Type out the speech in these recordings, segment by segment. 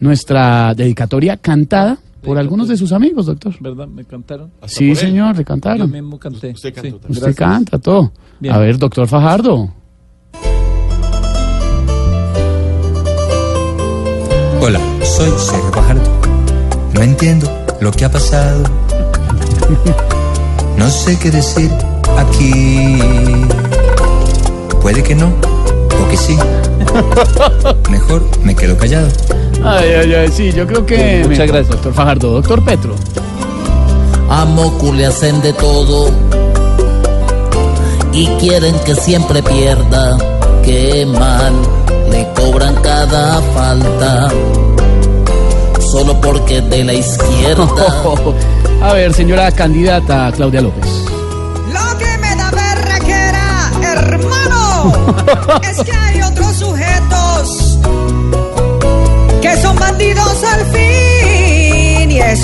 Nuestra dedicatoria cantada por algunos de sus amigos, doctor. ¿Verdad? ¿Me cantaron? Sí, señor, le Yo cantaron. mismo canté. Usted cantó Sí, también. Usted gracias. canta todo. Bien. A ver, doctor Fajardo. Hola, soy Sergio Fajardo. No entiendo lo que ha pasado. No sé qué decir aquí. Puede que no, o que sí. Mejor me quedo callado. Ay, ay, ay, sí, yo creo que... Muchas me- gracias. Doctor Fajardo. Doctor Petro. Amo le hacen de todo y quieren que siempre pierda. Qué mal le cobran cada falta solo porque de la izquierda. A ver, señora candidata Claudia López. Lo que me da berraquera, hermano, es que hay otros sujetos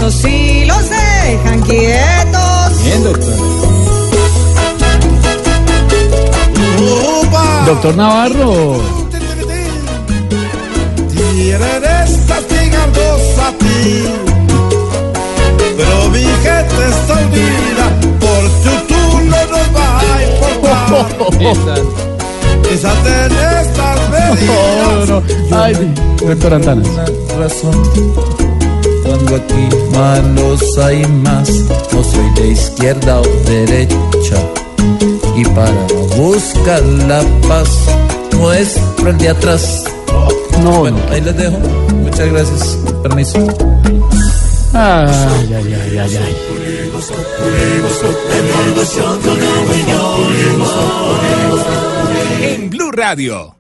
eso sí los dejan quietos. Bien, doctor. Doctor Navarro. Tienen estas gigantes a ti. Pero mi gente está unida por tu turno nos va a importar. Esta- Desaten estas No, medidas. no. Ay, sí. Doctor Antanas. Razón. Cuando aquí malos hay más, no soy de izquierda o derecha. Y para buscar la paz, muestro el de atrás. No, Bueno, no. ahí les dejo. Muchas gracias. Permiso. Ay, ay, ay, ay, ay. En Blue Radio.